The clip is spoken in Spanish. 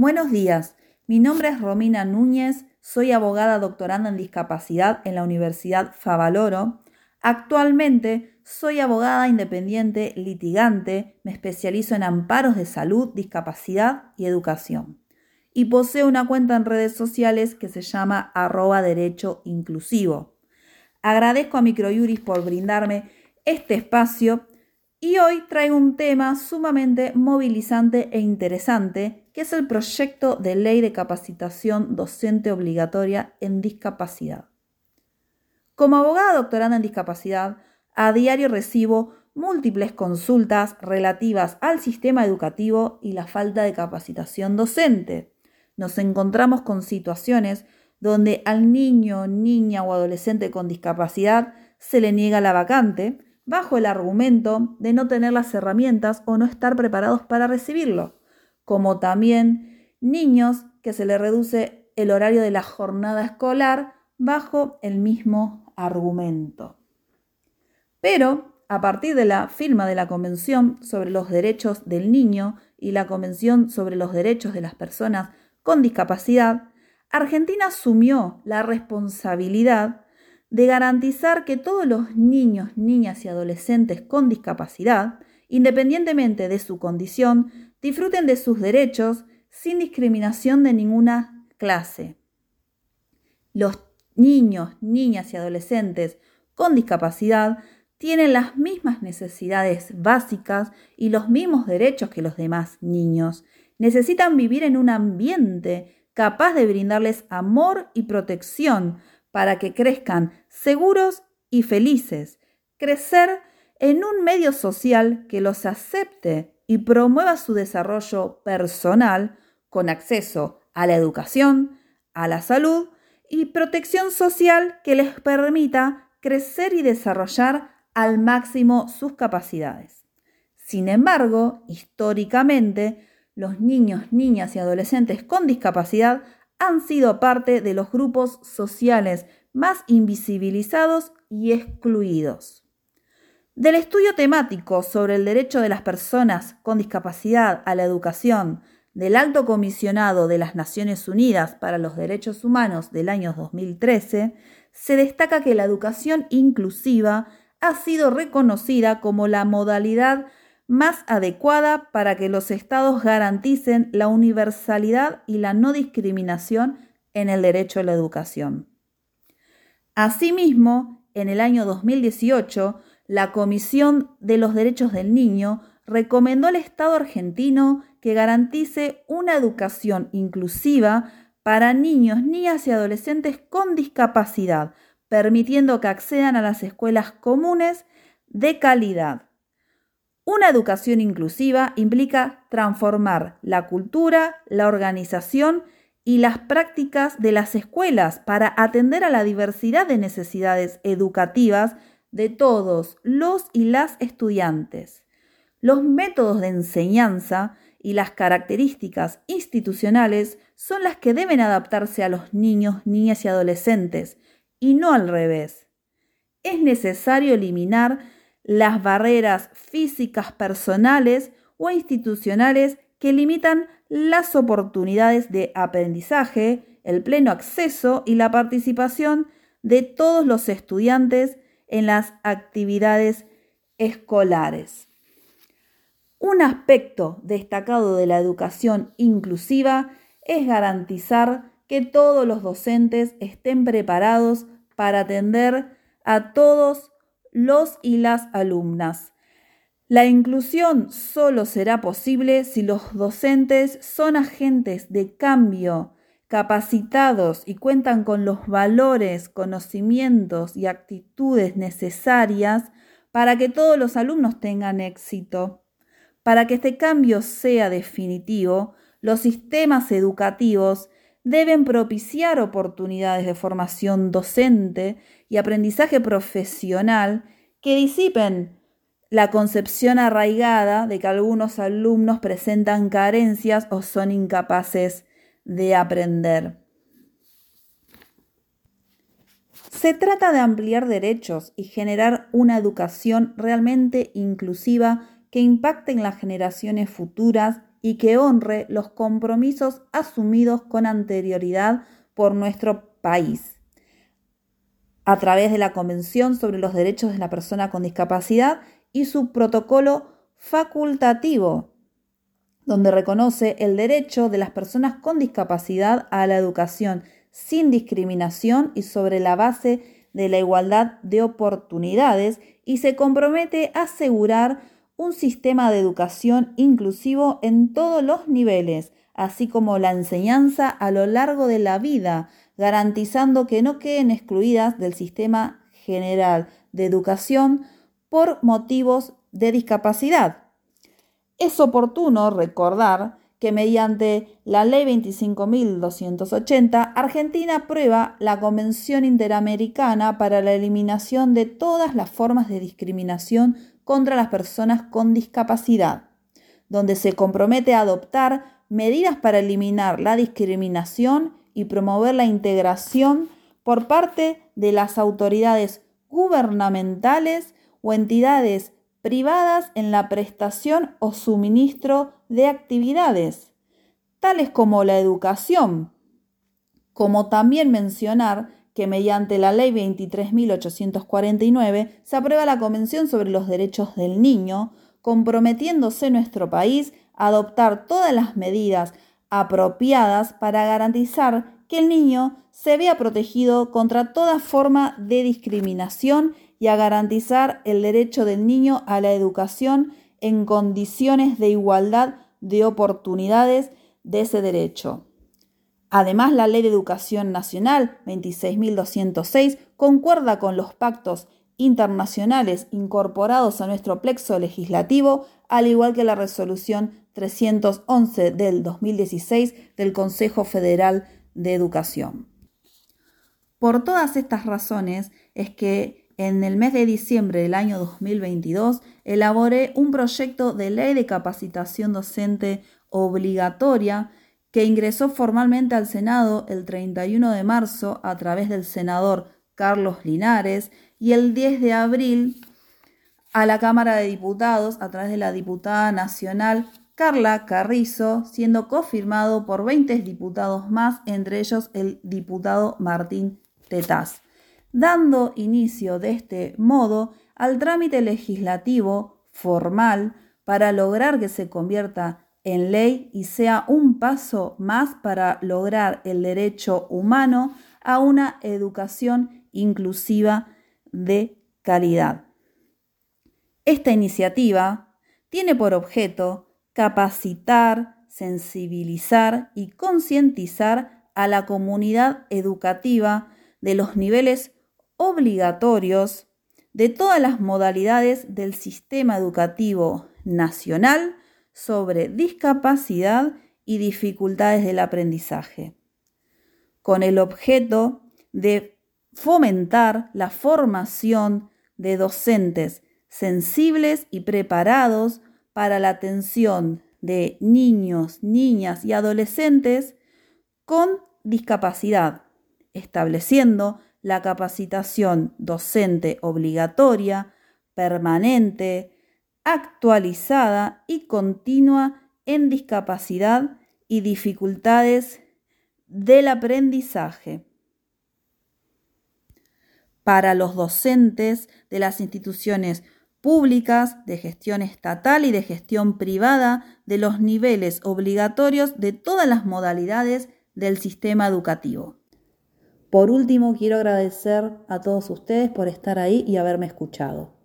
Buenos días, mi nombre es Romina Núñez, soy abogada doctoranda en discapacidad en la Universidad Favaloro. Actualmente soy abogada independiente litigante, me especializo en amparos de salud, discapacidad y educación. Y poseo una cuenta en redes sociales que se llama arroba derecho inclusivo. Agradezco a Microjuris por brindarme este espacio y hoy traigo un tema sumamente movilizante e interesante, que es el proyecto de ley de capacitación docente obligatoria en discapacidad. Como abogada doctoranda en discapacidad, a diario recibo múltiples consultas relativas al sistema educativo y la falta de capacitación docente. Nos encontramos con situaciones donde al niño, niña o adolescente con discapacidad se le niega la vacante, bajo el argumento de no tener las herramientas o no estar preparados para recibirlo, como también niños que se le reduce el horario de la jornada escolar bajo el mismo argumento. Pero a partir de la firma de la Convención sobre los Derechos del Niño y la Convención sobre los Derechos de las Personas con Discapacidad, Argentina asumió la responsabilidad de garantizar que todos los niños, niñas y adolescentes con discapacidad, independientemente de su condición, disfruten de sus derechos sin discriminación de ninguna clase. Los niños, niñas y adolescentes con discapacidad tienen las mismas necesidades básicas y los mismos derechos que los demás niños. Necesitan vivir en un ambiente capaz de brindarles amor y protección para que crezcan seguros y felices. Crecer en un medio social que los acepte y promueva su desarrollo personal con acceso a la educación, a la salud y protección social que les permita crecer y desarrollar al máximo sus capacidades. Sin embargo, históricamente, los niños, niñas y adolescentes con discapacidad han sido parte de los grupos sociales más invisibilizados y excluidos. Del estudio temático sobre el derecho de las personas con discapacidad a la educación del Alto Comisionado de las Naciones Unidas para los Derechos Humanos del año 2013, se destaca que la educación inclusiva ha sido reconocida como la modalidad más adecuada para que los estados garanticen la universalidad y la no discriminación en el derecho a la educación. Asimismo, en el año 2018, la Comisión de los Derechos del Niño recomendó al Estado argentino que garantice una educación inclusiva para niños, niñas y adolescentes con discapacidad, permitiendo que accedan a las escuelas comunes de calidad. Una educación inclusiva implica transformar la cultura, la organización y las prácticas de las escuelas para atender a la diversidad de necesidades educativas de todos los y las estudiantes. Los métodos de enseñanza y las características institucionales son las que deben adaptarse a los niños, niñas y adolescentes, y no al revés. Es necesario eliminar las barreras físicas personales o institucionales que limitan las oportunidades de aprendizaje, el pleno acceso y la participación de todos los estudiantes en las actividades escolares. Un aspecto destacado de la educación inclusiva es garantizar que todos los docentes estén preparados para atender a todos los y las alumnas. La inclusión solo será posible si los docentes son agentes de cambio, capacitados y cuentan con los valores, conocimientos y actitudes necesarias para que todos los alumnos tengan éxito. Para que este cambio sea definitivo, los sistemas educativos deben propiciar oportunidades de formación docente y aprendizaje profesional que disipen la concepción arraigada de que algunos alumnos presentan carencias o son incapaces de aprender. Se trata de ampliar derechos y generar una educación realmente inclusiva que impacte en las generaciones futuras y que honre los compromisos asumidos con anterioridad por nuestro país. A través de la Convención sobre los Derechos de la Persona con Discapacidad y su protocolo facultativo, donde reconoce el derecho de las personas con discapacidad a la educación sin discriminación y sobre la base de la igualdad de oportunidades y se compromete a asegurar un sistema de educación inclusivo en todos los niveles, así como la enseñanza a lo largo de la vida, garantizando que no queden excluidas del sistema general de educación por motivos de discapacidad. Es oportuno recordar que mediante la Ley 25.280, Argentina aprueba la Convención Interamericana para la Eliminación de todas las formas de discriminación contra las personas con discapacidad, donde se compromete a adoptar medidas para eliminar la discriminación y promover la integración por parte de las autoridades gubernamentales o entidades privadas en la prestación o suministro de actividades, tales como la educación, como también mencionar que mediante la Ley 23.849 se aprueba la Convención sobre los Derechos del Niño, comprometiéndose nuestro país a adoptar todas las medidas apropiadas para garantizar que el niño se vea protegido contra toda forma de discriminación y a garantizar el derecho del niño a la educación en condiciones de igualdad de oportunidades de ese derecho. Además, la Ley de Educación Nacional 26.206 concuerda con los pactos internacionales incorporados a nuestro plexo legislativo, al igual que la resolución 311 del 2016 del Consejo Federal de Educación. Por todas estas razones es que en el mes de diciembre del año 2022 elaboré un proyecto de ley de capacitación docente obligatoria que ingresó formalmente al Senado el 31 de marzo a través del senador Carlos Linares y el 10 de abril a la Cámara de Diputados a través de la diputada nacional Carla Carrizo, siendo confirmado por 20 diputados más, entre ellos el diputado Martín Tetaz. Dando inicio de este modo al trámite legislativo formal para lograr que se convierta en ley y sea un paso más para lograr el derecho humano a una educación inclusiva de calidad. Esta iniciativa tiene por objeto capacitar, sensibilizar y concientizar a la comunidad educativa de los niveles obligatorios de todas las modalidades del sistema educativo nacional sobre discapacidad y dificultades del aprendizaje, con el objeto de fomentar la formación de docentes sensibles y preparados para la atención de niños, niñas y adolescentes con discapacidad, estableciendo la capacitación docente obligatoria, permanente, actualizada y continua en discapacidad y dificultades del aprendizaje. Para los docentes de las instituciones públicas, de gestión estatal y de gestión privada, de los niveles obligatorios de todas las modalidades del sistema educativo. Por último, quiero agradecer a todos ustedes por estar ahí y haberme escuchado.